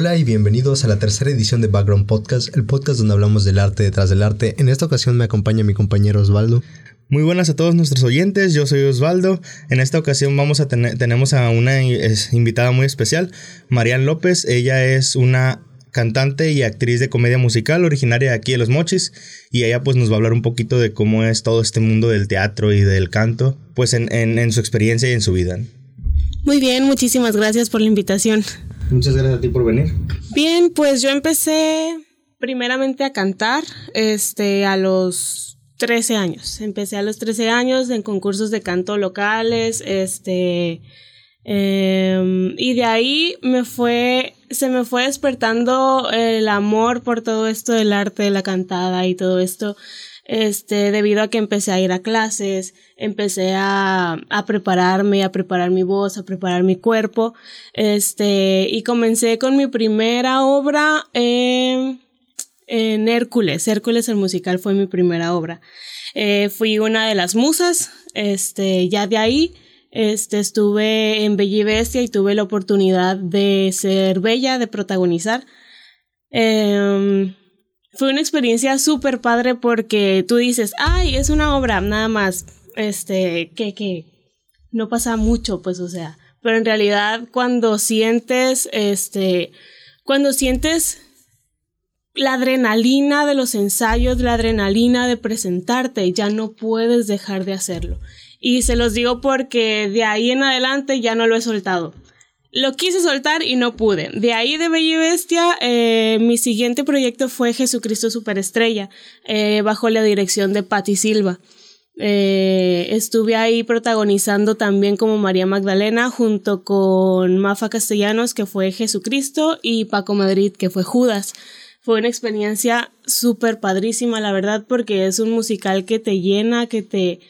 Hola y bienvenidos a la tercera edición de Background Podcast, el podcast donde hablamos del arte detrás del arte. En esta ocasión me acompaña mi compañero Osvaldo. Muy buenas a todos nuestros oyentes, yo soy Osvaldo. En esta ocasión vamos a tener, tenemos a una invitada muy especial, Marian López. Ella es una cantante y actriz de comedia musical originaria de aquí de Los Mochis y ella pues nos va a hablar un poquito de cómo es todo este mundo del teatro y del canto, pues en, en su experiencia y en su vida. Muy bien, muchísimas gracias por la invitación. Muchas gracias a ti por venir. Bien, pues yo empecé primeramente a cantar este, a los 13 años. Empecé a los 13 años en concursos de canto locales, este, em, y de ahí me fue, se me fue despertando el amor por todo esto del arte de la cantada y todo esto este, debido a que empecé a ir a clases, empecé a, prepararme, a preparar mi voz, a preparar mi cuerpo, este, y comencé con mi primera obra en, Hércules. Hércules el musical fue mi primera obra. Eh, fui una de las musas, este, ya de ahí, este, estuve en Bella y Bestia y tuve la oportunidad de ser bella, de protagonizar. Eh, fue una experiencia súper padre porque tú dices, ay, es una obra, nada más, este, que, que no pasa mucho, pues, o sea, pero en realidad cuando sientes, este, cuando sientes la adrenalina de los ensayos, la adrenalina de presentarte, ya no puedes dejar de hacerlo. Y se los digo porque de ahí en adelante ya no lo he soltado. Lo quise soltar y no pude. De ahí de Bella y Bestia, eh, mi siguiente proyecto fue Jesucristo Superestrella, eh, bajo la dirección de Patti Silva. Eh, estuve ahí protagonizando también como María Magdalena junto con Mafa Castellanos, que fue Jesucristo, y Paco Madrid, que fue Judas. Fue una experiencia súper padrísima, la verdad, porque es un musical que te llena, que te,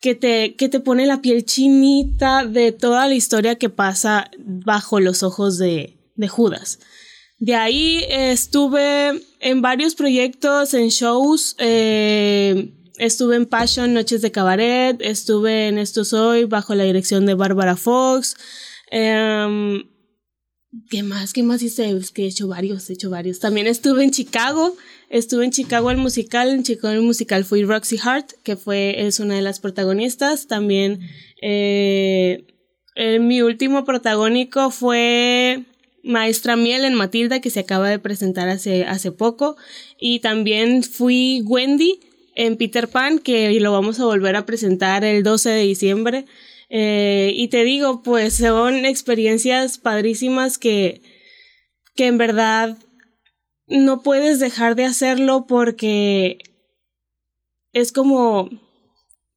que te, que te pone la piel chinita de toda la historia que pasa bajo los ojos de, de Judas. De ahí estuve en varios proyectos, en shows, eh, estuve en Passion, Noches de Cabaret, estuve en Esto Soy bajo la dirección de Bárbara Fox. Em, ¿Qué más? ¿Qué más hice? Es que he hecho varios, he hecho varios. También estuve en Chicago, estuve en Chicago el musical, en Chicago el musical fui Roxy Hart, que fue, es una de las protagonistas. También eh, eh, mi último protagónico fue Maestra Miel en Matilda, que se acaba de presentar hace, hace poco. Y también fui Wendy en Peter Pan, que lo vamos a volver a presentar el 12 de diciembre. Eh, y te digo, pues son experiencias padrísimas que, que en verdad no puedes dejar de hacerlo porque es como,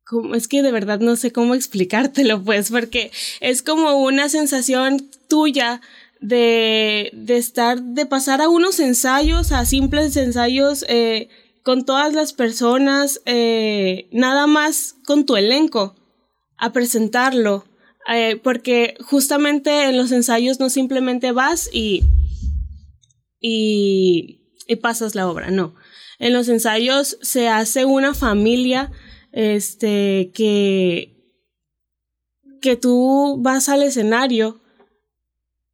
como, es que de verdad no sé cómo explicártelo, pues, porque es como una sensación tuya de, de estar, de pasar a unos ensayos, a simples ensayos eh, con todas las personas, eh, nada más con tu elenco a presentarlo, eh, porque justamente en los ensayos no simplemente vas y, y, y, pasas la obra, no. En los ensayos se hace una familia, este, que, que tú vas al escenario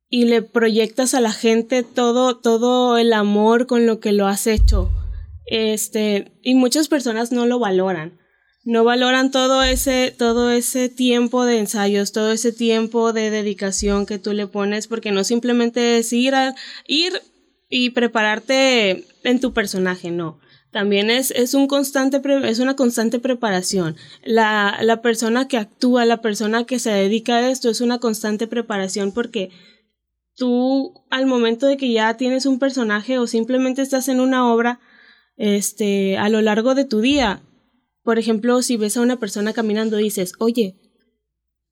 y le proyectas a la gente todo, todo el amor con lo que lo has hecho. Este, y muchas personas no lo valoran no valoran todo ese, todo ese tiempo de ensayos, todo ese tiempo de dedicación que tú le pones, porque no simplemente es ir a, ir y prepararte en tu personaje, no. También es, es, un constante, es una constante preparación. La, la persona que actúa, la persona que se dedica a esto, es una constante preparación porque tú al momento de que ya tienes un personaje o simplemente estás en una obra, este, a lo largo de tu día, por ejemplo, si ves a una persona caminando, dices, oye,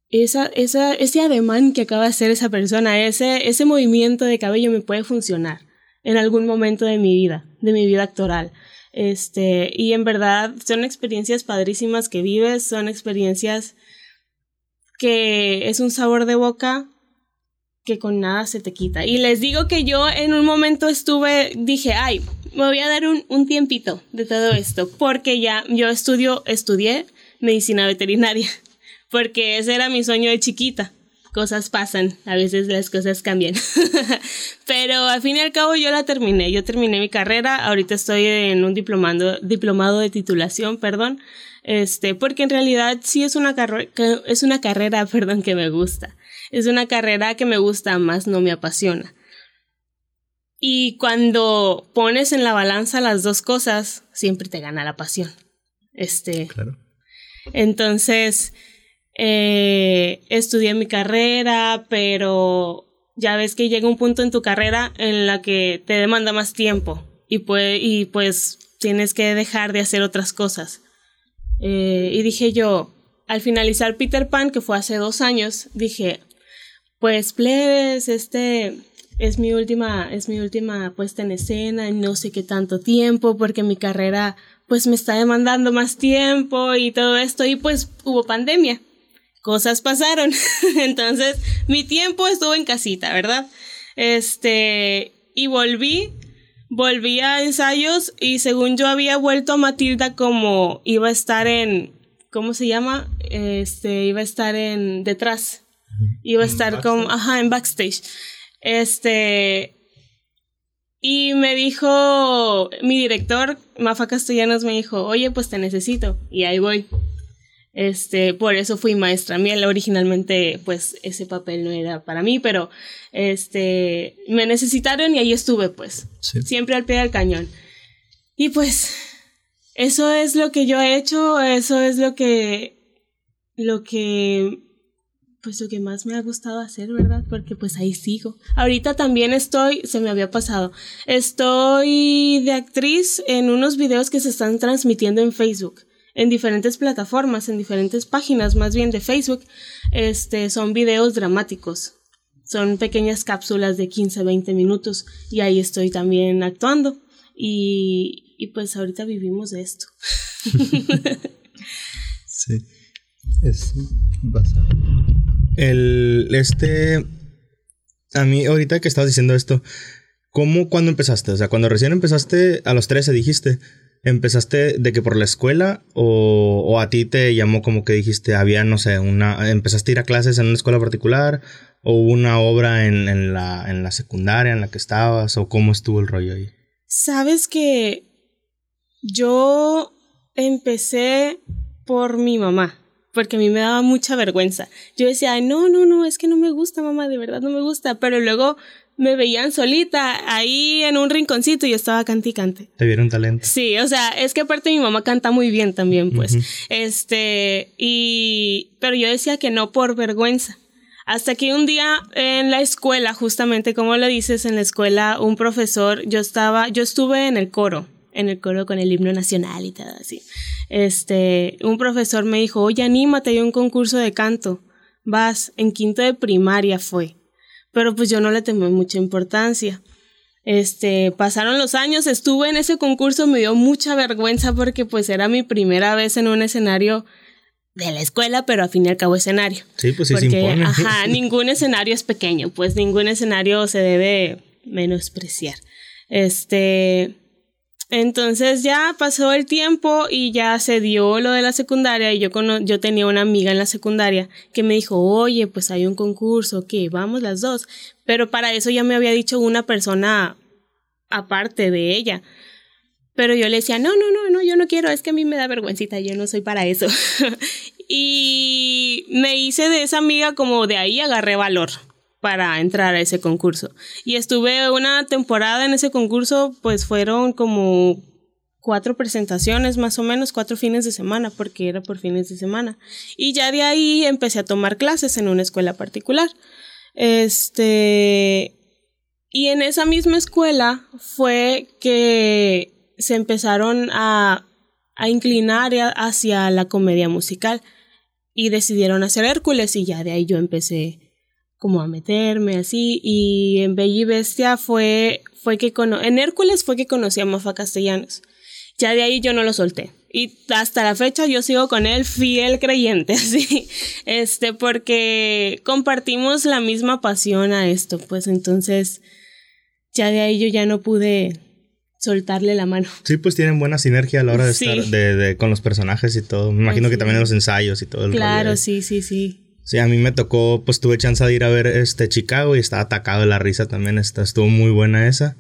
esa, esa, ese ademán que acaba de hacer esa persona, ese, ese movimiento de cabello me puede funcionar en algún momento de mi vida, de mi vida actoral. Este, y en verdad son experiencias padrísimas que vives, son experiencias que es un sabor de boca que con nada se te quita. Y les digo que yo en un momento estuve, dije, ay, me voy a dar un, un tiempito de todo esto, porque ya yo estudio, estudié medicina veterinaria, porque ese era mi sueño de chiquita. cosas pasan, a veces las cosas cambian. Pero al fin y al cabo yo la terminé, yo terminé mi carrera, ahorita estoy en un diplomado, diplomado de titulación, perdón, este, porque en realidad sí es una es una carrera, perdón, que me gusta. Es una carrera que me gusta, más no me apasiona. Y cuando pones en la balanza las dos cosas, siempre te gana la pasión. Este. Claro. Entonces, eh, estudié mi carrera, pero ya ves que llega un punto en tu carrera en la que te demanda más tiempo y, y pues tienes que dejar de hacer otras cosas. Eh, y dije yo, al finalizar Peter Pan, que fue hace dos años, dije, pues plebes, este es mi última, es mi última puesta en escena, no sé qué tanto tiempo, porque mi carrera pues me está demandando más tiempo y todo esto, y pues hubo pandemia cosas pasaron. Entonces, mi tiempo estuvo en casita, ¿verdad? Este, y volví, volví a ensayos y según yo había vuelto a Matilda como iba a estar en, ¿cómo se llama? Este, iba a estar en detrás. Iba a estar como, ajá, en backstage. Este, y me dijo, mi director, Mafa Castellanos, me dijo, oye, pues te necesito. Y ahí voy. Este, por eso fui maestra miel. Originalmente, pues, ese papel no era para mí, pero este, me necesitaron y ahí estuve, pues. Siempre al pie del cañón. Y pues, eso es lo que yo he hecho, eso es lo que, lo que, pues lo que más me ha gustado hacer, ¿verdad? Porque pues ahí sigo. Ahorita también estoy, se me había pasado, estoy de actriz en unos videos que se están transmitiendo en Facebook en diferentes plataformas, en diferentes páginas más bien de Facebook, este, son videos dramáticos. Son pequeñas cápsulas de 15, 20 minutos y ahí estoy también actuando. Y, y pues ahorita vivimos de esto. sí. Es El, este, a mí ahorita que estabas diciendo esto, ¿cómo, cuando empezaste? O sea, cuando recién empezaste, a los 13 dijiste, ¿Empezaste de que por la escuela o, a ti te llamó como que dijiste, había, no sé, una, empezaste a ir a clases en una escuela particular o hubo una obra en, la, en la secundaria en la que estabas o cómo estuvo el rollo ahí? Sabes que yo empecé por mi mamá, porque a mí me daba mucha vergüenza. Yo decía, no, no, no, es que no me gusta, mamá, de verdad no me gusta, pero luego me veían solita ahí en un rinconcito y yo estaba canticante. Te vieron talento. Sí, o sea, es que aparte mi mamá canta muy bien también, pues. Este, y, pero yo decía que no por vergüenza. Hasta que un día en la escuela, justamente como lo dices, en la escuela, un profesor, yo estaba, yo estuve en el coro, en el coro con el himno nacional y todo así. Este, un profesor me dijo, oye, anímate, hay un concurso de canto. Vas, en quinto de primaria fue pero pues yo no le tomé mucha importancia. Este, pasaron los años, estuve en ese concurso, me dio mucha vergüenza porque pues era mi primera vez en un escenario de la escuela, pero al fin y al cabo escenario. Sí, pues sí porque, Ajá, ningún escenario es pequeño, pues ningún escenario se debe menospreciar. Este, entonces ya pasó el tiempo y ya se dio lo de la secundaria y yo, yo tenía una amiga en la secundaria que me dijo, oye, pues hay un concurso, que vamos las dos. Pero para eso ya me había dicho una persona aparte de ella. Pero yo le decía, no, no, no, no, yo no quiero, es que a mí me da vergüencita, yo no soy para eso. y me hice de esa amiga como de ahí agarré valor para entrar a ese concurso. Y estuve una temporada en ese concurso, pues fueron como cuatro presentaciones, más o menos cuatro fines de semana, porque era por fines de semana. Y ya de ahí empecé a tomar clases en una escuela particular. Este, y en esa misma escuela fue que se empezaron a, a inclinar hacia la comedia musical y decidieron hacer Hércules y ya de ahí yo empecé como a meterme así y en Bella y Bestia fue, fue que en Hércules fue que conocí a Mafa Castellanos. Ya de ahí yo no lo solté. Y hasta la fecha yo sigo con él fiel creyente, así. Este, porque compartimos la misma pasión a esto, pues entonces ya de ahí yo ya no pude soltarle la mano. Sí, pues tienen buena sinergia a la hora de estar de, con los personajes y todo. Me imagino que también en los ensayos y todo el Claro, sí, sí, sí. Sí, a mí me tocó, pues tuve chance de ir a ver este Chicago y estaba atacado de la risa también. estuvo muy buena esa.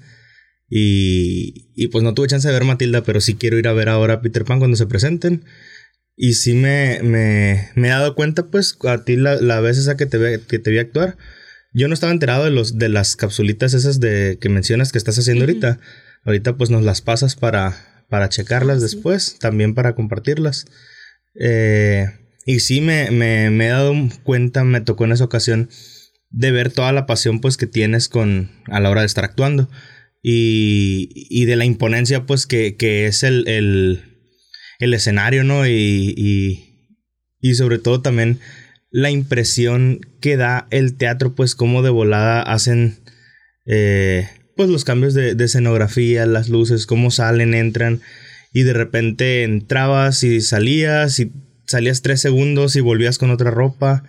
Y, y pues no tuve chance de ver Matilda, pero sí quiero ir a ver ahora a Peter Pan cuando se presenten. Y sí me, me, me he dado cuenta, pues, a ti la, la vez esa que te, ve, que te vi actuar. Yo no estaba enterado de, los, de las capsulitas esas de, que mencionas que estás haciendo ahorita. Ahorita pues nos las pasas para, para checarlas después, también para compartirlas. Eh, y sí me, me, me, he dado cuenta, me tocó en esa ocasión, de ver toda la pasión pues que tienes con, a la hora de estar actuando. Y, y de la imponencia pues que, que es el, el, el, escenario, ¿no? Y, y, sobre todo también la impresión que da el teatro, pues como de volada hacen eh, pues los cambios de, escenografía, las luces, cómo salen, entran y de repente entrabas y salías y salías tres segundos y volvías con otra ropa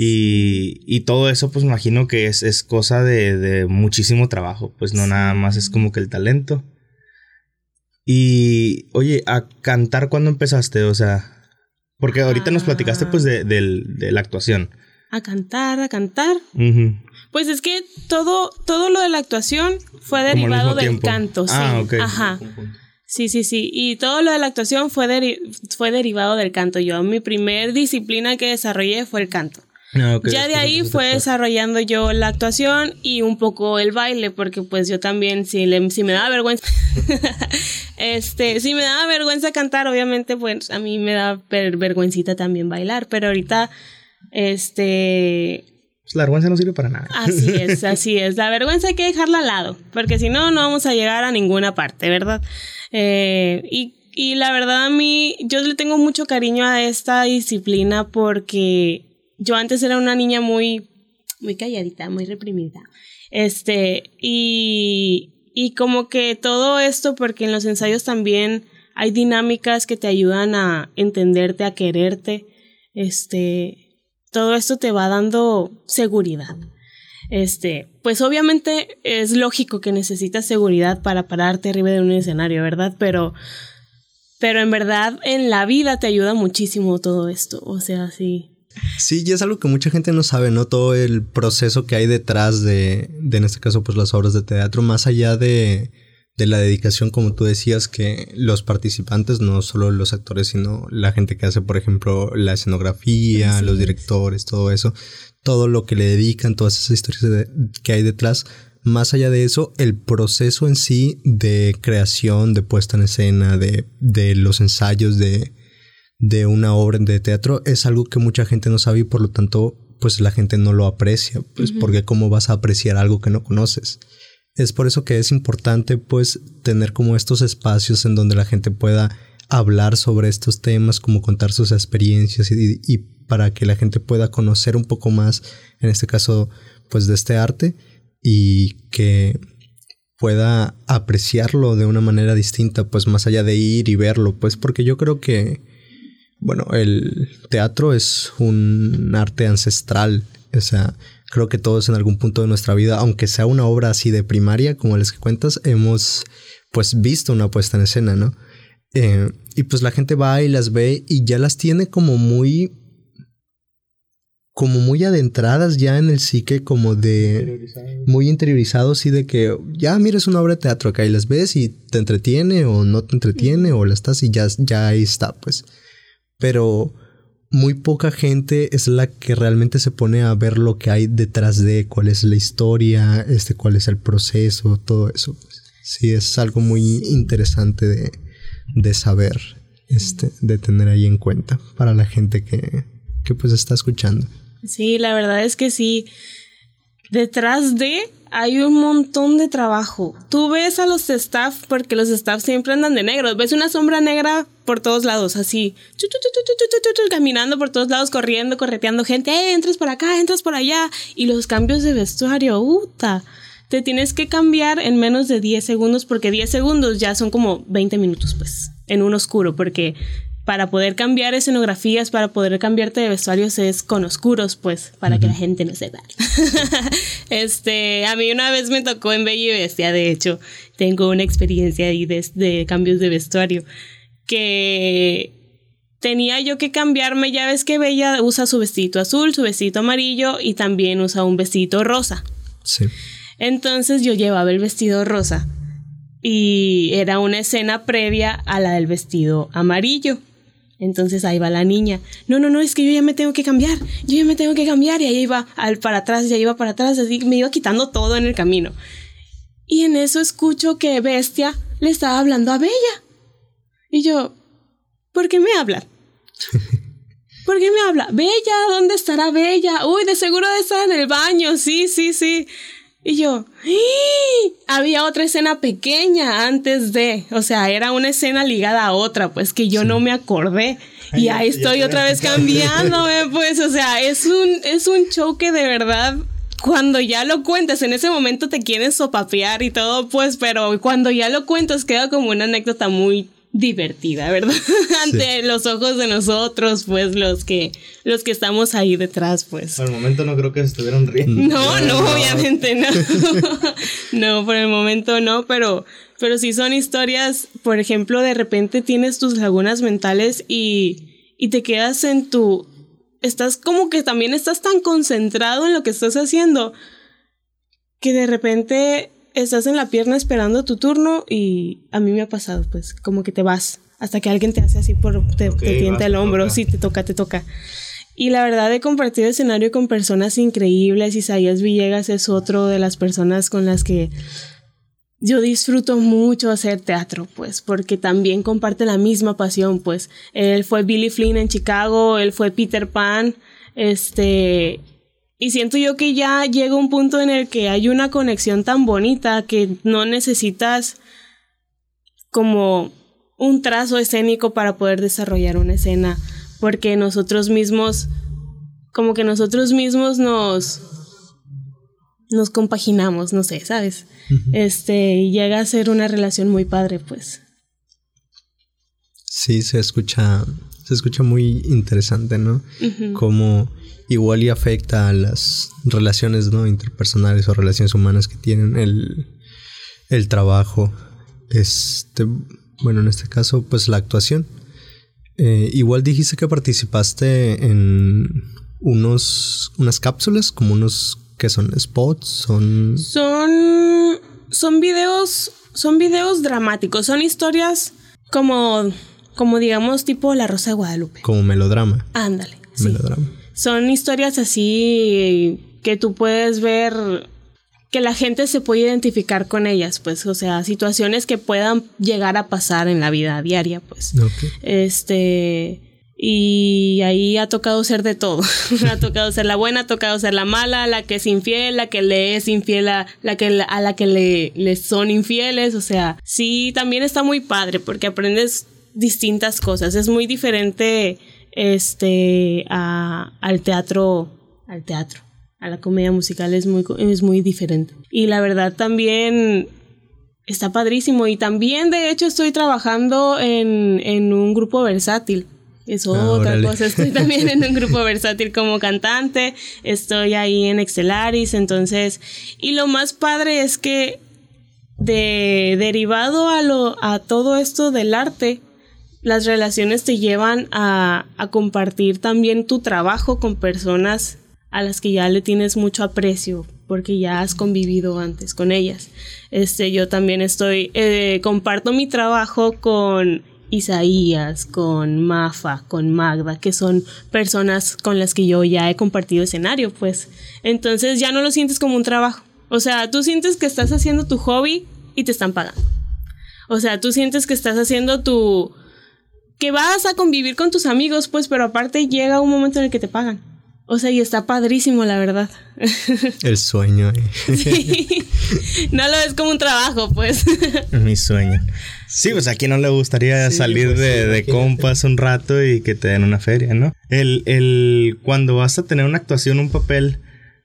y, y todo eso pues imagino que es, es cosa de, de, muchísimo trabajo, pues no nada más es como que el talento. Y oye, a cantar cuando empezaste, o sea, porque ahorita nos platicaste pues de, la actuación. A cantar, a cantar. Pues es que todo, todo lo de la actuación fue derivado del canto, sí. Ah, Ajá. Sí, sí, sí. Y todo lo de la actuación fue, fue derivado del canto. Yo, mi primer disciplina que desarrollé fue el canto. Ah, ya de ahí fue desarrollando yo la actuación y un poco el baile, porque pues yo también, si, le, si me daba vergüenza, este, si me daba vergüenza cantar, obviamente pues a mí me da vergüencita también bailar, pero ahorita, este... Pues la vergüenza no sirve para nada. Así es, así es. La vergüenza hay que dejarla al lado, porque si no, no vamos a llegar a ninguna parte, ¿verdad? Eh, y y la verdad a mí, yo le tengo mucho cariño a esta disciplina porque yo antes era una niña muy, muy calladita, muy reprimida. Este, y, y como que todo esto, porque en los ensayos también hay dinámicas que te ayudan a entenderte, a quererte. Este, todo esto te va dando seguridad. Este, pues obviamente es lógico que necesitas seguridad para pararte arriba de un escenario, ¿verdad? Pero, pero en verdad en la vida te ayuda muchísimo todo esto. O sea, sí, Sí, y es algo que mucha gente no sabe, ¿no? Todo el proceso que hay detrás de, de en este caso, pues las obras de teatro, más allá de, de la dedicación, como tú decías, que los participantes, no solo los actores, sino la gente que hace, por ejemplo, la escenografía, los directores, todo eso, todo lo que le dedican, todas esas historias que hay detrás. Más allá de eso, el proceso en sí de creación, de puesta en escena, de, de los ensayos, de, de una obra de teatro es algo que mucha gente no sabe y por lo tanto pues la gente no lo aprecia, pues porque cómo vas a apreciar algo que no conoces. Es por eso que es importante pues tener como estos espacios en donde la gente pueda hablar sobre estos temas, como contar sus experiencias y, para que la gente pueda conocer un poco más, en este caso pues de este arte y que pueda apreciarlo de una manera distinta, pues más allá de ir y verlo, pues porque yo creo que bueno, el teatro es un arte ancestral. O sea, creo que todos en algún punto de nuestra vida, aunque sea una obra así de primaria, como les que cuentas, hemos pues visto una puesta en escena, ¿no? Eh, y pues la gente va y las ve y ya las tiene como muy como muy adentradas ya en el psique, como de muy interiorizados y de que ya mires una obra de teatro acá y las ves y te entretiene o no te entretiene o la estás y ya, ya ahí está, pues pero muy poca gente es la que realmente se pone a ver lo que hay detrás de cuál es la historia, este, cuál es el proceso, todo eso. Sí, es algo muy interesante de, de saber, este, de tener ahí en cuenta para la gente que, que pues está escuchando. Sí, la verdad es que sí. Detrás de hay un montón de trabajo. Tú ves a los staff, porque los staff siempre andan de negro. Ves una sombra negra por todos lados, así, caminando por todos lados, corriendo, correteando gente. Eh, entras por acá, entras por allá. Y los cambios de vestuario, ¡uta! Te tienes que cambiar en menos de 10 segundos, porque 10 segundos ya son como 20 minutos, pues, en un oscuro, porque para poder cambiar escenografías, para poder cambiarte de vestuarios es con oscuros, pues, para que la gente no sepa. este, a mí una vez me tocó en Bella y Bestia, de hecho, tengo una experiencia ahí de, cambios de vestuario, que tenía yo que cambiarme, ya ves que Bella usa su vestido azul, su vestido amarillo y también usa un vestido rosa. Sí. Entonces yo llevaba el vestido rosa y era una escena previa a la del vestido amarillo. Entonces ahí va la niña. No, no, no, es que yo ya me tengo que cambiar. Yo ya me tengo que cambiar. Y ahí iba al para atrás, ya iba para atrás, así me iba quitando todo en el camino. Y en eso escucho que Bestia le estaba hablando a Bella. Y yo, ¿por qué me habla? ¿Por qué me habla? Bella, ¿dónde estará Bella? Uy, de seguro de estar en el baño. Sí, sí, sí. Y yo, había otra escena pequeña antes de, o sea, era una escena ligada a otra, pues que yo no me acordé. y ahí estoy otra vez cambiándome, pues, o sea, es un, es un show que de verdad, cuando ya lo cuentas, en ese momento te quieren sopapear y todo, pues, pero cuando ya lo cuentas queda como una anécdota muy divertida, ¿verdad? Ante los ojos de nosotros, pues los que los que estamos ahí detrás, pues. Por el momento no creo que se estuvieran riendo. No, no, obviamente no. no, por el momento no, pero pero sí son historias, por ejemplo, de repente tienes tus lagunas mentales y y te quedas en tu estás como que también estás tan concentrado en lo que estás haciendo que de repente estás en la pierna esperando tu turno y a mí me ha pasado, pues, como que te vas hasta que alguien te hace así por, te, tienta el hombro, sí, te toca, te toca. Y la verdad he compartido escenario con personas increíbles. Isaías Villegas es otro de las personas con las que yo disfruto mucho hacer teatro, pues, porque también comparte la misma pasión, pues. Él fue Billy Flynn en Chicago, él fue Peter Pan, este, y siento yo que ya llega un punto en el que hay una conexión tan bonita que no necesitas como un trazo escénico para poder desarrollar una escena, porque nosotros mismos, como que nosotros mismos nos nos compaginamos, no sé, ¿sabes? Este, llega a ser una relación muy padre, pues. Sí, se escucha, se escucha muy interesante, ¿no? Como igual y afecta a las relaciones ¿no? interpersonales o relaciones humanas que tienen el, el trabajo. Este, bueno, en este caso, pues la actuación. Eh, igual dijiste que participaste en unos, unas cápsulas, como unos que son spots, son... Son, son videos, son videos dramáticos, son historias como, como digamos tipo La Rosa de Guadalupe. Como melodrama. Ándale. Melodrama son historias así que tú puedes ver que la gente se puede identificar con ellas, pues, o sea, situaciones que puedan llegar a pasar en la vida diaria, pues. Este, y ahí ha tocado ser de todo. ha tocado ser la buena, ha tocado ser la mala, la que es infiel, la que le es infiel a la que, a la que le, le son infieles. O sea, sí, también está muy padre porque aprendes distintas cosas. Es muy diferente este, a, al teatro, al teatro, a la comedia musical es muy, es muy diferente. Y la verdad también está padrísimo. Y también, de hecho, estoy trabajando en, en un grupo versátil. Es ah, otra cosa. Estoy también en un grupo versátil como cantante. Estoy ahí en Excelaris. Entonces, y lo más padre es que de derivado a lo a todo esto del arte, las relaciones te llevan a, compartir también tu trabajo con personas a las que ya le tienes mucho aprecio porque ya has convivido antes con ellas. Este, yo también estoy, eh, comparto mi trabajo con Isaías, con Mafa, con Magda, que son personas con las que yo ya he compartido escenario, pues. Entonces ya no lo sientes como un trabajo. O sea, tú sientes que estás haciendo tu hobby y te están pagando. O sea, tú sientes que estás haciendo tu, que vas a convivir con tus amigos, pues, pero aparte llega un momento en el que te pagan. O sea, y está padrísimo, la verdad. El sueño. Sí. No lo ves como un trabajo, pues. Mi sueño. Sí, pues a quien no le gustaría salir pues, de, de compas un rato y que te den una feria, ¿no? El, el, cuando vas a tener una actuación, un papel,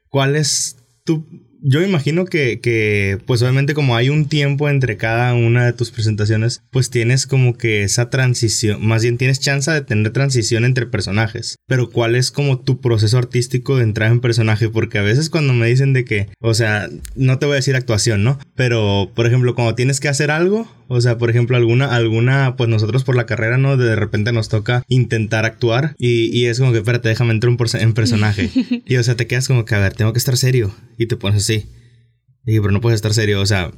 ¿cuál es tu yo me imagino que, que, pues obviamente como hay un tiempo entre cada una de tus presentaciones, pues tienes como que esa transición, más bien tienes chance de tener transición entre personajes. Pero ¿cuál es como tu proceso artístico de entrar en personaje? Porque a veces cuando me dicen de que, o sea, no te voy a decir actuación, ¿no? Pero, por ejemplo, cuando tienes que hacer algo, o sea, por ejemplo, alguna, alguna, pues nosotros por la carrera, ¿no? De repente nos toca intentar actuar y, y es como que, espérate, déjame entrar en personaje. y, o sea, te quedas como que, a ver, tengo que estar serio. Y te pones así. Y, pero no puedes estar serio, o sea,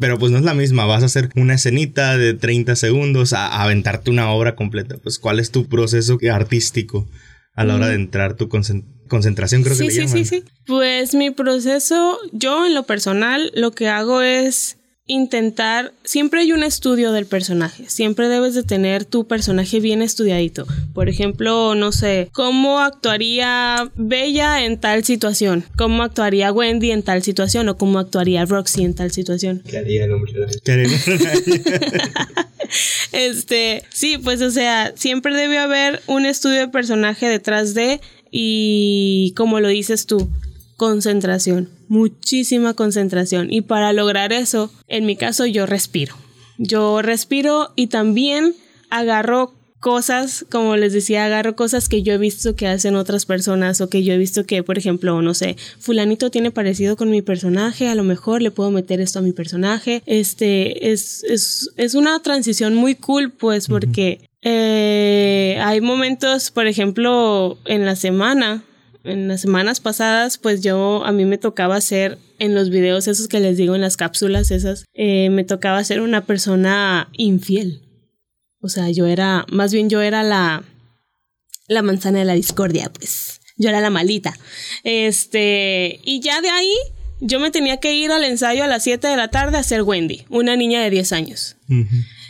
pero pues no es la misma, vas a hacer una escenita de 30 segundos a, aventarte una obra completa. Pues, ¿cuál es tu proceso artístico a la hora de mm. entrar tu concentración? Creo que le sí, Sí, sí, Pues mi proceso, yo en lo personal, lo que hago es intentar, siempre hay un estudio del personaje, siempre debes de tener tu personaje bien estudiadito. Por ejemplo, no sé, ¿cómo actuaría Bella en tal situación? ¿Cómo actuaría Wendy en tal situación? ¿O cómo actuaría Roxy en tal situación? ¿Qué haría el hombre? este, sí, pues o sea, siempre debe haber un estudio de personaje detrás de y como lo dices tú, concentración, muchísima concentración. Y para lograr eso, en mi caso yo respiro. Yo respiro y también agarro cosas, como les decía, agarro cosas que yo he visto que hacen otras personas o que yo he visto que, por ejemplo, no sé, fulanito tiene parecido con mi personaje, a lo mejor le puedo meter esto a mi personaje. Este es, es, es una transición muy cool, pues, porque eh, hay momentos, por ejemplo, en la semana, en las semanas pasadas, pues yo a mí me tocaba ser en los videos esos que les digo en las cápsulas esas, eh, me tocaba ser una persona infiel. O sea, yo era, más bien yo era la, la manzana de la discordia, pues. Yo era la malita. Este, y ya de ahí yo me tenía que ir al ensayo a las 7 de la tarde a ser Wendy, una niña de 10 años.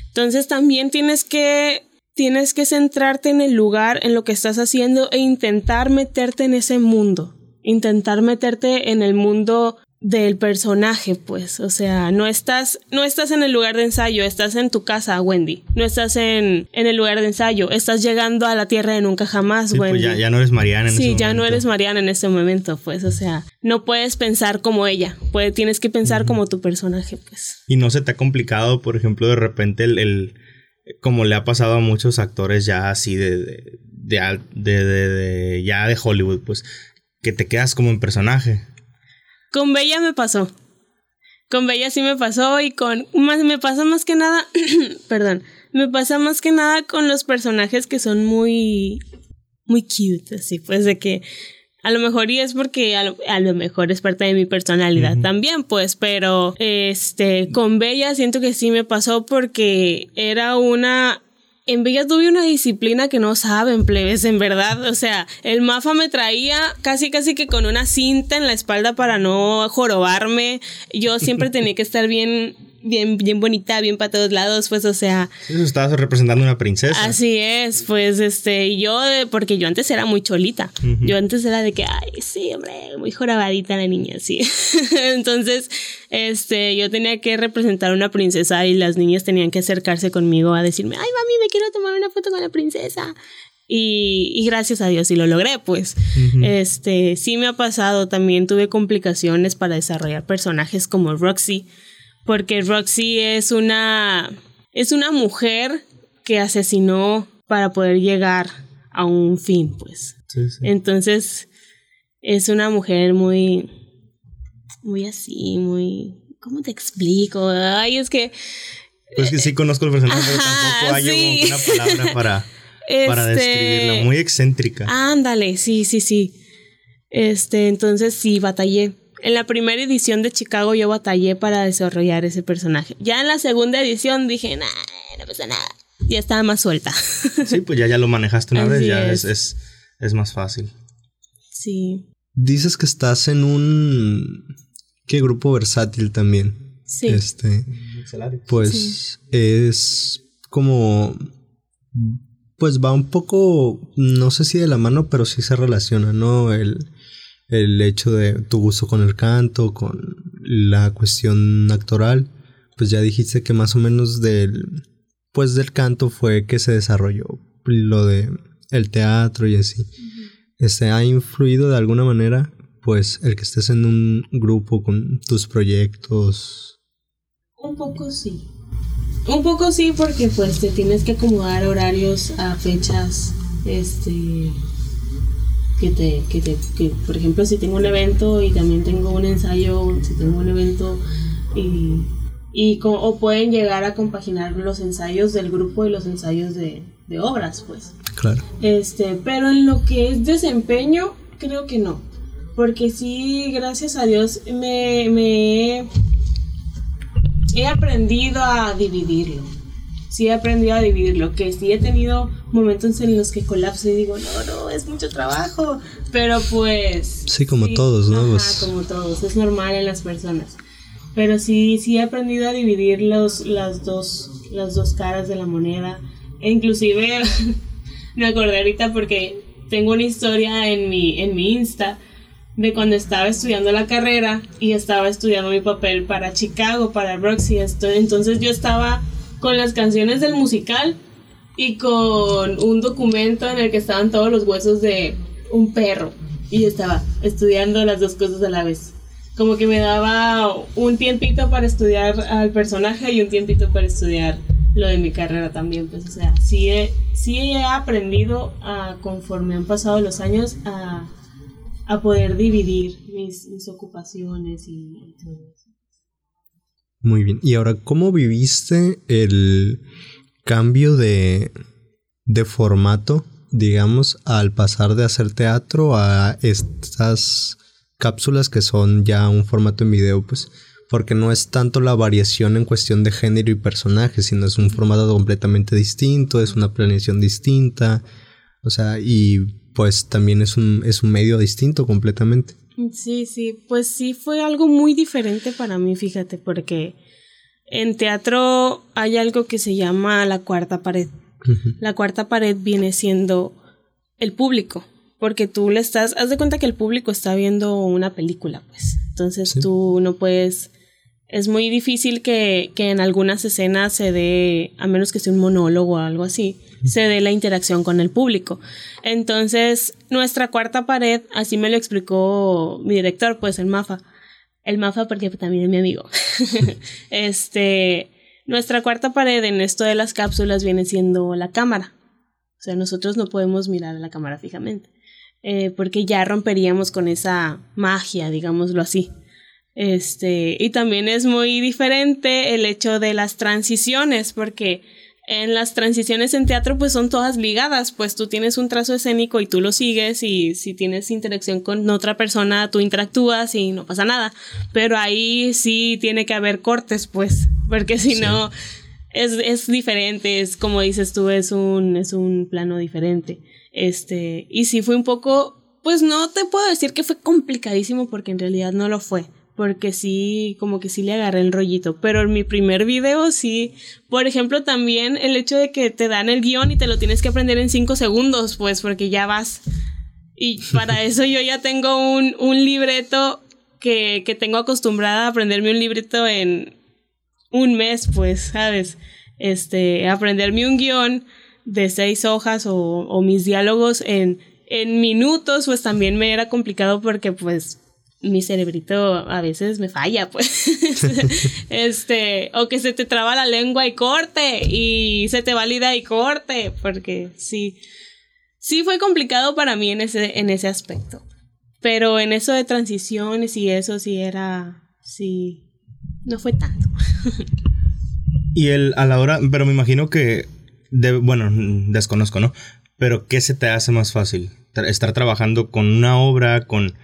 Entonces también tienes que tienes que centrarte en el lugar, en lo que estás haciendo e intentar meterte en ese mundo. Intentar meterte en el mundo del personaje, pues, o sea, no estás, no estás en el lugar de ensayo, estás en tu casa, Wendy, no estás en, en el lugar de ensayo, estás llegando a la tierra de nunca jamás, pues Wendy. ya, no eres Mariana en sí, Sí, ya no eres Mariana en ese momento, pues, o sea, no puedes pensar como ella, pues, tienes que pensar como tu personaje, pues. Y no se te ha complicado, por ejemplo, de repente el como le ha pasado a muchos actores ya así de, de, de, de, ya de Hollywood, pues, que te quedas como en personaje. Con Bella me pasó. Con Bella sí me pasó y con más me pasa más que nada, perdón, me pasa más que nada con los personajes que son muy muy cute, así pues de que a lo mejor y es porque a lo, mejor es parte de mi personalidad también, pues, pero este, con Bella siento que sí me pasó porque era una en Bella tuve una disciplina que no saben, plebes, en verdad. O sea, el Mafa me traía casi casi que con una cinta en la espalda para no jorobarme. Yo siempre tenía que estar bien bien, bien bonita, bien para todos lados, pues, o sea. Eso estabas representando una princesa. Así es, pues, este, yo, porque yo antes era muy cholita. Yo antes era de que, ay, sí, hombre, muy jorabadita la niña, sí. Entonces, este, yo tenía que representar una princesa y las niñas tenían que acercarse conmigo a decirme, ay, mami, me quiero tomar una foto con la princesa. Y, y, gracias a Dios sí lo logré, pues. Este, sí me ha pasado, también tuve complicaciones para desarrollar personajes como Roxy, porque Roxy es una es una mujer que asesinó para poder llegar a un fin, pues. Entonces es una mujer muy muy así, muy ¿cómo te explico? Ay, es que pues que sí conozco el personaje, pero tampoco hay una palabra para para este, describirla, muy excéntrica. Ándale, sí, sí, sí. Este, entonces sí batallé en la primera edición de Chicago yo batallé para desarrollar ese personaje. Ya en la segunda edición dije, nah, no pasa nada. Ya estaba más suelta. Sí, pues ya, ya lo manejaste una vez, ya es. Es, más fácil. Sí. Dices que estás en un... ¿Qué grupo versátil también? Sí. Este, pues es como... Pues va un poco, no sé si de la mano, pero sí se relaciona, ¿no? El, el hecho de tu gusto con el canto, con la cuestión actoral, pues ya dijiste que más o menos del, pues del canto fue que se desarrolló lo de el teatro y así. Este ha influido de alguna manera, pues el que estés en un grupo con tus proyectos? Un poco sí. Un poco sí porque pues te tienes que acomodar horarios a fechas este que te, que te que por ejemplo si tengo un evento y también tengo un ensayo, si tengo un evento y, y o pueden llegar a compaginar los ensayos del grupo y los ensayos de, de obras, pues. Claro. Este, pero en lo que es desempeño, creo que no. Porque sí, gracias a Dios, me, me he aprendido a dividirlo. Sí he aprendido a dividirlo. Que sí he tenido momentos en los que colapso y digo, no, no, es mucho trabajo. Pero pues... Sí, como todos, ¿no? Ajá, como todos. Es normal en las personas. Pero sí, sí he aprendido a dividir los, las, dos, las dos caras de la moneda. E inclusive me acordé ahorita porque tengo una historia en mi, en mi Insta de cuando estaba estudiando la carrera y estaba estudiando mi papel para Chicago, para Roxy. Esto- Entonces yo estaba con las canciones del musical y con un documento en el que estaban todos los huesos de un perro. Y estaba estudiando las dos cosas a la vez. Como que me daba un tiempito para estudiar al personaje y un tiempito para estudiar lo de mi carrera también. Pues, o sea, sí he, sí he aprendido a, conforme han pasado los años a, a poder dividir mis, mis ocupaciones y, y todo eso. Muy bien. Y ahora, ¿cómo viviste el cambio de, de formato, digamos, al pasar de hacer teatro a estas cápsulas que son ya un formato en video, pues? Porque no es tanto la variación en cuestión de género y personaje, sino es un formato completamente distinto, es una planeación distinta, o sea, y pues también es un, es un medio distinto completamente. Sí, sí, pues sí fue algo muy diferente para mí, fíjate, porque en teatro hay algo que se llama la cuarta pared. La cuarta pared viene siendo el público, porque tú le estás, haz de cuenta que el público está viendo una película, pues. Entonces Sí. tú no puedes, es muy difícil que, que en algunas escenas se dé, a menos que sea un monólogo o algo así, se dé la interacción con el público. Entonces, nuestra cuarta pared, así me lo explicó mi director, pues el MAFA. El MAFA porque también es mi amigo. este, nuestra cuarta pared en esto de las cápsulas viene siendo la cámara. O sea, nosotros no podemos mirar a la cámara fijamente. eh, porque ya romperíamos con esa magia, digámoslo así. Este, y también es muy diferente el hecho de las transiciones, porque en las transiciones en teatro pues son todas ligadas, pues tú tienes un trazo escénico y tú lo sigues y si tienes interacción con otra persona tú interactúas y no pasa nada, pero ahí sí tiene que haber cortes pues, porque si Sí. no es, es diferente, es como dices tú, es un, es un plano diferente. Este, y sí fue un poco, pues no te puedo decir que fue complicadísimo porque en realidad no lo fue. Porque sí, como que sí le agarré el rollito. Pero en mi primer video sí. Por ejemplo, también el hecho de que te dan el guion y te lo tienes que aprender en cinco segundos, pues porque ya vas. Y para eso yo ya tengo un, un libreto que, que tengo acostumbrada a aprenderme un libreto en un mes, pues, ¿sabes? Este, aprenderme un guion de seis hojas o, o mis diálogos en, en minutos, pues también me era complicado porque pues mi cerebrito a veces me falla, pues. este, o que se te traba la lengua y corte, y se te valida y corte, porque sí. Sí fue complicado para mí en ese, en ese aspecto. Pero en eso de transiciones y eso sí era. Sí. No fue tanto. Y el, a la hora, pero me imagino que, de, bueno, desconozco, ¿no? Pero ¿qué se te hace más fácil? ¿Estar trabajando con una obra, con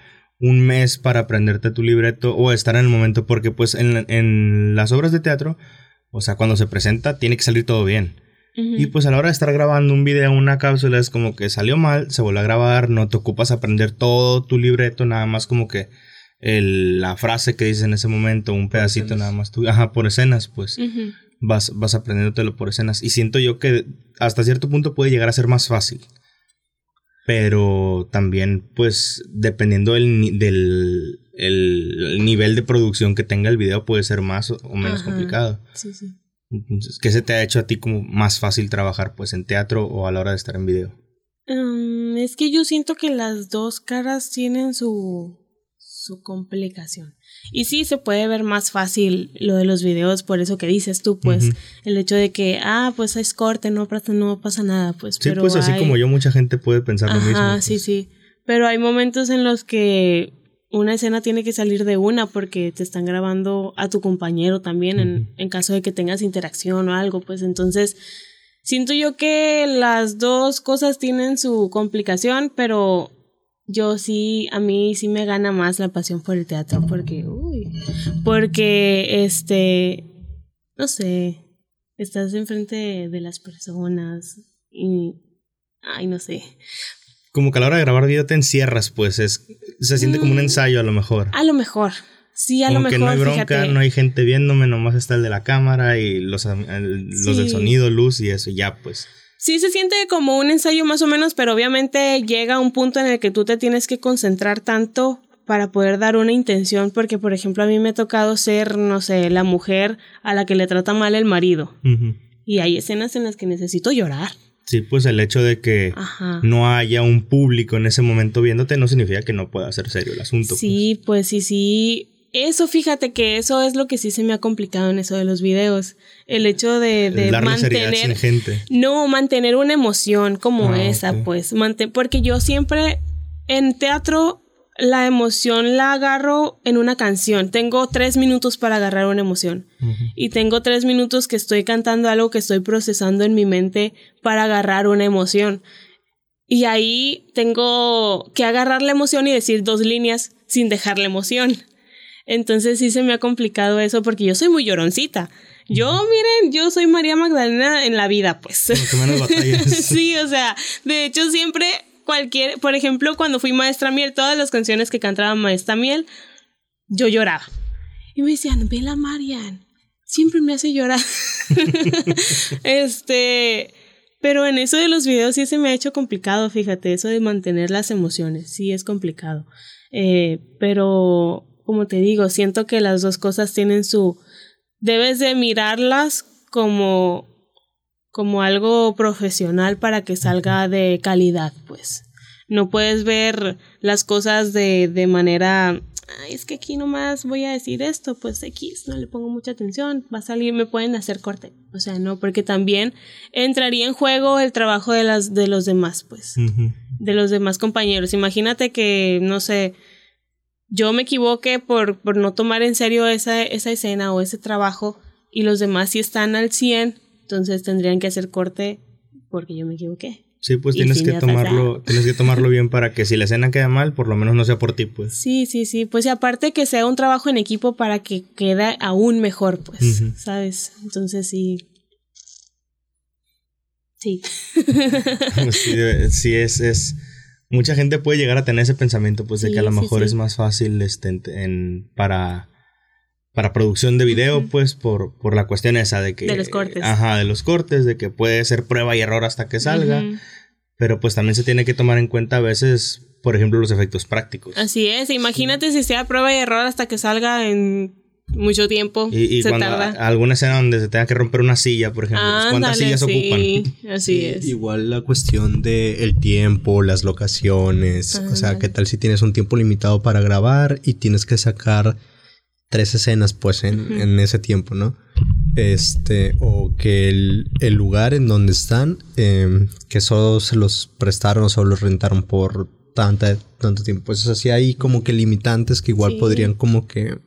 un mes para aprenderte tu libreto o estar en el momento? Porque pues en, en las obras de teatro, o sea, cuando se presenta, tiene que salir todo bien. Y pues a la hora de estar grabando un video, una cápsula, es como que salió mal, se vuelve a grabar, no te ocupas aprender todo tu libreto, nada más como que el- la frase que dices en ese momento, un pedacito escenas. nada más, tú, ajá, por escenas, pues Ujú. vas, vas aprendiéndotelo por escenas. Y siento yo que hasta cierto punto puede llegar a ser más fácil. Pero también, pues, dependiendo del, del el- el nivel de producción que tenga el video, puede ser más o, menos Ajá. complicado. Sí, sí. Entonces, ¿qué se te ha hecho a ti como más fácil trabajar, pues, en teatro o a la hora de estar en video? Mm, es que yo siento que las dos caras tienen su, su complicación. Y sí se puede ver más fácil lo de los videos, por eso que dices tú, pues, el hecho de que, ah, pues es corte, no pasa, no pasa nada, pues. Sí, pues así como yo, mucha gente puede pensar lo mismo. Ah, sí, pues. sí. Pero hay momentos en los que una escena tiene que salir de una porque te están grabando a tu compañero también en, en caso de que tengas interacción o algo, pues entonces siento yo que las dos cosas tienen su complicación, pero yo sí, a mí sí me gana más la pasión por el teatro porque, uy, porque este, no sé, estás enfrente de las personas y, ay, no sé. Como que a la hora de grabar video te encierras, pues es, se siente como un Mm. ensayo a lo mejor. A lo mejor, sí, a como lo mejor, que no hay bronca, fíjate. no hay gente viéndome, nomás está el de la cámara y los, el- los del sonido, luz y eso, y ya pues. Sí se siente como un ensayo más o menos, pero obviamente llega un punto en el que tú te tienes que concentrar tanto para poder dar una intención, porque por ejemplo a mí me ha tocado ser, no sé, la mujer a la que le trata mal el marido. Y hay escenas en las que necesito llorar. Sí, pues el hecho de que Ajá. no haya un público en ese momento viéndote no significa que no pueda ser serio el asunto. pues. Sí, pues sí, sí. Eso, fíjate que eso es lo que sí se me ha complicado en eso de los videos. El hecho de, de mantener. gente. No, mantener una emoción como Ah, esa, ok. pues. porque yo siempre en teatro la emoción la agarro en una canción. Tengo tres minutos para agarrar una emoción. Y tengo tres minutos que estoy cantando algo que estoy procesando en mi mente para agarrar una emoción. Y ahí tengo que agarrar la emoción y decir dos líneas sin dejar la emoción. Entonces sí se me ha complicado eso porque yo soy muy lloroncita. Yo, miren, yo soy María Magdalena en la vida, pues. Menos sí, o sea, de hecho siempre cualquier, por ejemplo, cuando fui maestra miel, todas las canciones que cantaba maestra miel, yo lloraba. Y me decían, vela Marian, siempre me hace llorar. este, pero en eso de los videos sí se me ha hecho complicado, fíjate, eso de mantener las emociones, sí es complicado. Eh, pero, como te digo, siento que las dos cosas tienen su... Debes de mirarlas como como algo profesional para que salga de calidad, pues. No puedes ver las cosas de, de manera, "Ay, es que aquí nomás voy a decir esto, pues X, no le pongo mucha atención, va a salir, me pueden hacer corte. O sea, no, porque también entraría en juego el trabajo de, las, de los demás, pues, de los demás compañeros. Imagínate que, no sé, yo me equivoqué por, por no tomar en serio esa, esa escena o ese trabajo y los demás sí están al 100, entonces tendrían que hacer corte porque yo me equivoqué. Sí, pues tienes que tomarlo, tienes que tomarlo bien para que si la escena queda mal, por lo menos no sea por ti, pues. Sí, sí, sí. Pues y aparte que sea un trabajo en equipo para que quede aún mejor, pues. ¿sabes? Entonces sí. Sí. Sí, es, es. Mucha gente puede llegar a tener ese pensamiento, pues, de que a lo sí, mejor sí. es más fácil este, en, en- para. Para producción de video, pues, por, por la cuestión esa de que. De los cortes. Ajá, de los cortes, de que puede ser prueba y error hasta que salga. Pero pues también se tiene que tomar en cuenta a veces, por ejemplo, los efectos prácticos. Así es. Imagínate si sea prueba y error hasta que salga en mucho tiempo. Y, y se cuando tarda. a- alguna escena donde se tenga que romper una silla, por ejemplo, pues, ¿cuántas sillas sí, ocupan? Así Sí, es. Igual la cuestión de el tiempo, las locaciones, o sea, qué tal si tienes un tiempo limitado para grabar y tienes que sacar tres escenas pues en, en ese tiempo, ¿no? Este, o que el, el lugar en donde están, eh, que solo se los prestaron o solo los rentaron por tanta, tanto tiempo. Pues así hay como que limitantes que igual Sí. podrían como que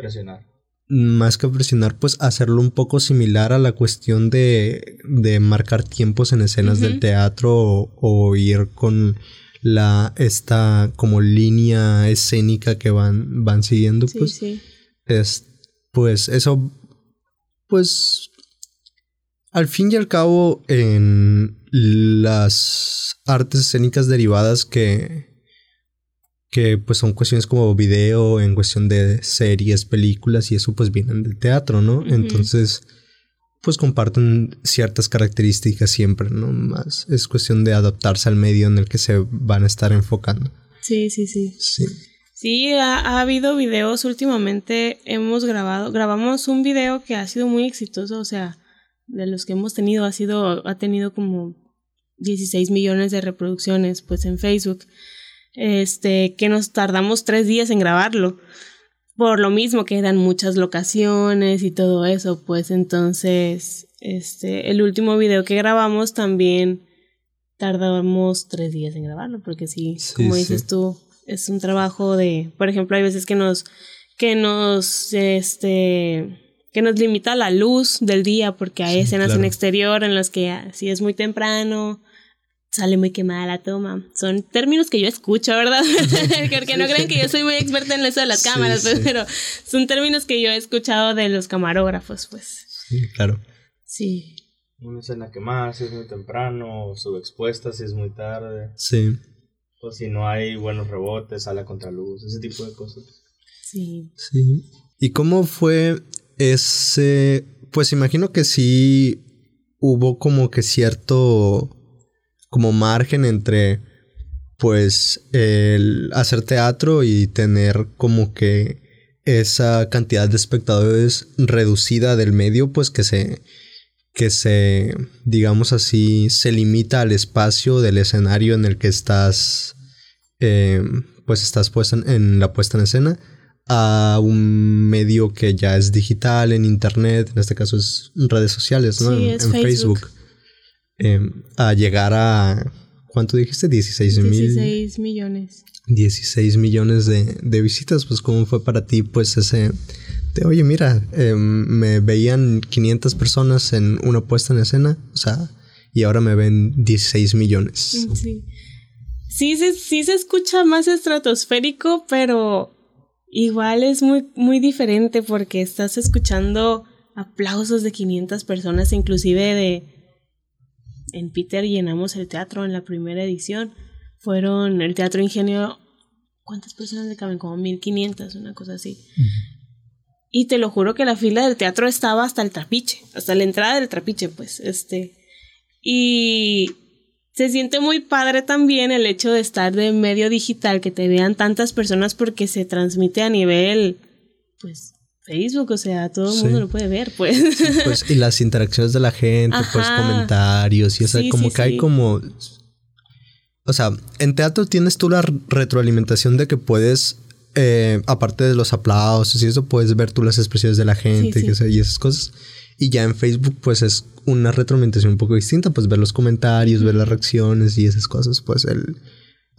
Presionar. más que presionar, pues hacerlo un poco similar a la cuestión de, de marcar tiempos en escenas del teatro o, o ir con la esta como línea escénica que van, van siguiendo, Sí, pues, sí. es, pues eso, pues al fin y al cabo en las artes escénicas derivadas que que pues son cuestiones como video, en cuestión de series, películas y eso pues vienen del teatro, ¿no? Entonces pues comparten ciertas características siempre, ¿no? Más es cuestión de adaptarse al medio en el que se van a estar enfocando. Sí, sí, sí. Sí. Sí, ha, ha habido videos últimamente. Hemos grabado, grabamos un video que ha sido muy exitoso, o sea, de los que hemos tenido, ha sido, ha tenido como 16 millones de reproducciones, pues en Facebook. Este, que nos tardamos tres días en grabarlo. Por lo mismo que eran muchas locaciones y todo eso, pues entonces, este, el último video que grabamos también tardamos tres días en grabarlo, porque sí, como dices tú, es un trabajo de, por ejemplo, hay veces que nos, que nos, este, que nos limita la luz del día, porque hay escenas en exterior en las que si es muy temprano, sale muy quemada la toma. Son términos que yo escucho, ¿verdad? Porque no creen que yo soy muy experta en eso de las cámaras, pues, pero son términos que yo he escuchado de los camarógrafos, pues. Sí, claro. Sí. Una escena quemada si es muy temprano, o subexpuesta si es muy tarde. Sí. O si no hay buenos rebotes, sale a contraluz, ese tipo de cosas. Sí. Sí. ¿Y cómo fue ese? Pues imagino que sí hubo como que cierto como margen entre pues el hacer teatro y tener como que esa cantidad de espectadores reducida del medio pues que se que se digamos así se limita al espacio del escenario en el que estás eh, pues estás puesta en, la puesta en escena a un medio que ya es digital en internet en este caso es redes sociales no en, Facebook Em, a llegar a, ¿cuánto dijiste? 16 mil. 16 millones. 16 millones de, de, visitas, pues ¿cómo fue para ti pues ese... De, oye, mira, em, me veían 500 personas en una puesta en escena, o sea, y ahora me ven 16 millones. Sí. Sí se, sí se escucha más estratosférico, pero igual es muy, muy diferente porque estás escuchando aplausos de 500 personas, inclusive de en Peter llenamos el teatro en la primera edición. Fueron el Teatro Ingenio. ¿Cuántas personas le caben? Como 1500, una cosa así. Y te lo juro que la fila del teatro estaba hasta el trapiche, hasta la entrada del trapiche, pues, este. Y se siente muy padre también el hecho de estar de medio digital, que te vean tantas personas porque se transmite a nivel, pues, Facebook, o sea, todo el mundo lo puede ver, pues. pues. Y las interacciones de la gente, pues comentarios y eso, como que hay como... O sea, en teatro tienes tú la retroalimentación de que puedes, eh, aparte de los aplausos y eso, puedes ver tú las expresiones de la gente y esas cosas. Y ya en Facebook, pues es una retroalimentación un poco distinta, pues ver los comentarios, ver las reacciones y esas cosas, pues el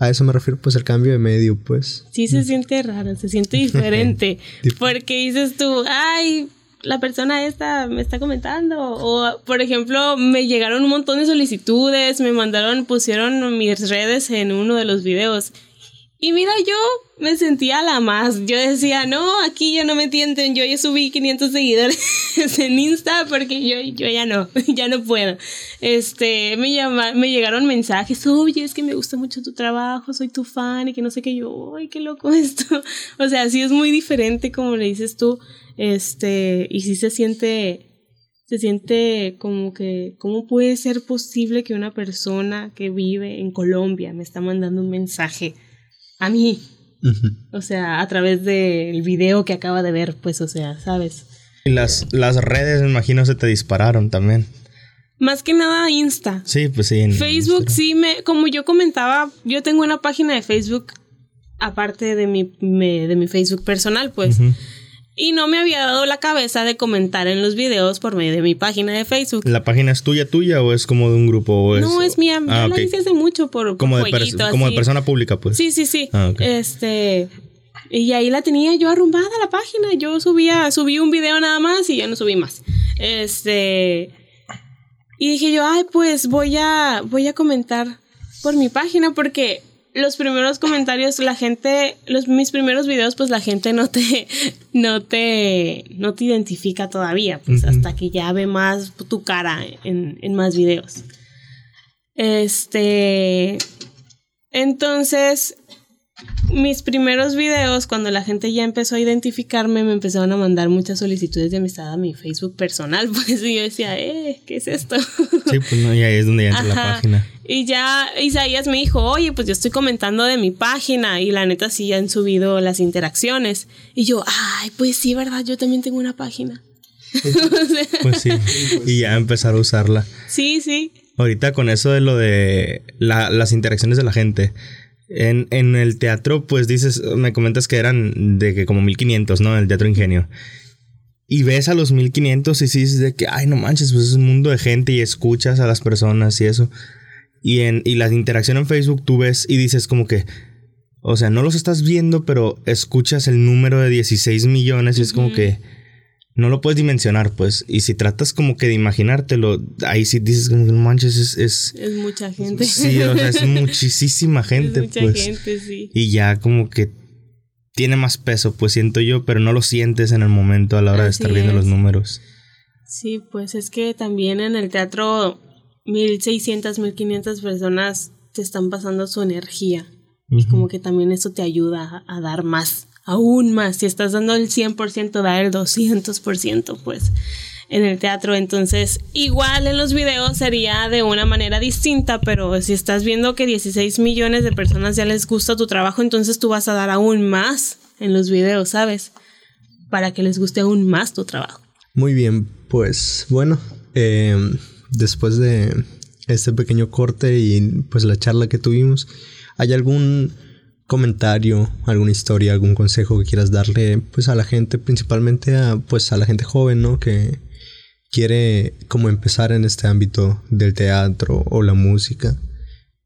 a eso me refiero, pues el cambio de medio, pues. Sí se siente raro, se siente diferente. porque dices tú, ay, la persona esta me está comentando. O, por ejemplo, me llegaron un montón de solicitudes, me mandaron, pusieron mis redes en uno de los videos. Y mira, yo me sentía la más. Yo decía, no, aquí ya no me entienden. Yo ya subí 500 seguidores en Insta porque yo, yo ya no, ya no puedo. Este, me, llama, me llegaron mensajes, oye, es que me gusta mucho tu trabajo, soy tu fan y que no sé qué. Yo, ay, qué loco esto. O sea, sí es muy diferente como le dices tú. Este, y sí se siente, se siente como que, ¿cómo puede ser posible que una persona que vive en Colombia me está mandando un mensaje? A mí. O sea, a través del video que acaba de ver, pues, o sea, ¿sabes? Y las, las redes, me imagino, se te dispararon también. Más que nada Insta. Sí, pues sí. Facebook sí me, como yo comentaba, yo tengo una página de Facebook aparte de mi, de mi Facebook personal, pues. Y no me había dado la cabeza de comentar en los videos por medio de mi página de Facebook. ¿La página es tuya, tuya o es como de un grupo? no, es mía. Ah, la hice hace mucho por, como, de, como de persona pública, pues. Sí, sí, sí. Ah, este. Y ahí la tenía yo arrumbada la página. Yo subía, subí un video nada más y ya no subí más. Este. Y dije yo, ay, pues voy a, voy a comentar por mi página porque los primeros comentarios, la gente, los, mis primeros videos, pues la gente no te, no te, no te identifica todavía, pues hasta que ya ve más tu cara en, en más videos. Este, entonces, mis primeros videos, cuando la gente ya empezó a identificarme, me empezaron a mandar muchas solicitudes de amistad a mi Facebook personal, pues y yo decía, eh, ¿qué es esto? Sí, pues no, y ahí es donde ya entra la página. Y ya Isaías me dijo, oye, pues yo estoy comentando de mi página y la neta sí ya han subido las interacciones. Y yo, ay, pues sí, ¿verdad? Yo también tengo una página. pues sí, y ya empezar a usarla. Sí, sí. Ahorita con eso de lo de las interacciones de la gente, En, en, el teatro, pues dices, me comentas que eran de que como 1500, ¿no? El Teatro Ingenio. Y ves a los 1500 y dices de que, ay, no manches, pues es un mundo de gente y escuchas a las personas y eso. Y, en, y la interacción en Facebook tú ves y dices como que, o sea, no los estás viendo, pero escuchas el número de 16 millones y es como que no lo puedes dimensionar, pues. Y si tratas como que de imaginártelo, ahí sí dices, no manches, es, es. Es, mucha gente. Sí, o sea, es muchísima gente, mucha pues. gente, sí. Y ya como que tiene más peso, pues siento yo, pero no lo sientes en el momento a la hora de estar viendo los números. Sí, pues es que también en el teatro 1600, 1500 personas te están pasando su energía. Y como que también eso te ayuda a dar más aún más. Si estás dando el 100%, da el 200%, pues en el teatro. Entonces, igual en los videos sería de una manera distinta, pero si estás viendo que 16 millones de personas ya les gusta tu trabajo, entonces tú vas a dar aún más en los videos, ¿sabes? Para que les guste aún más tu trabajo. Muy bien, pues bueno, eh, después de este pequeño corte y pues la charla que tuvimos, ¿hay algún comentario, alguna historia, algún consejo que quieras darle pues a la gente, principalmente a pues a la gente joven, ¿no? Que quiere como empezar en este ámbito del teatro o la música.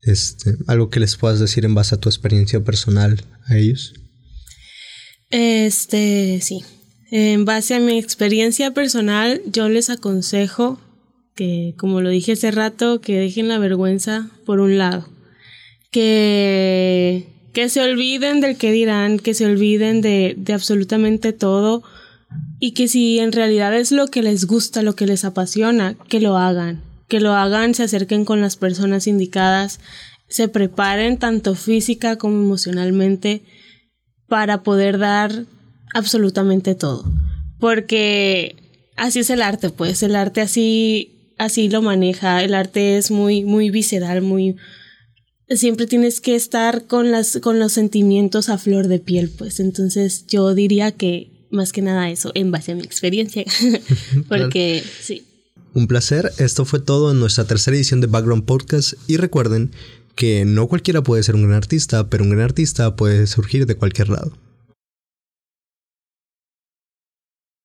Este, algo que les puedas decir en base a tu experiencia personal a ellos. Este, sí. En base a mi experiencia personal, yo les aconsejo que, como lo dije hace rato, que dejen la vergüenza por un lado. Que que se olviden del que dirán, que se olviden de, de absolutamente todo y que si en realidad es lo que les gusta, lo que les apasiona, que lo hagan, que lo hagan, se acerquen con las personas indicadas, se preparen tanto física como emocionalmente para poder dar absolutamente todo. Porque así es el arte, pues el arte así así lo maneja, el arte es muy muy visceral, muy siempre tienes que estar con las con los sentimientos a flor de piel, pues. Entonces, yo diría que más que nada eso en base a mi experiencia, porque sí. Un placer, esto fue todo en nuestra tercera edición de Background Podcast y recuerden que no cualquiera puede ser un gran artista, pero un gran artista puede surgir de cualquier lado.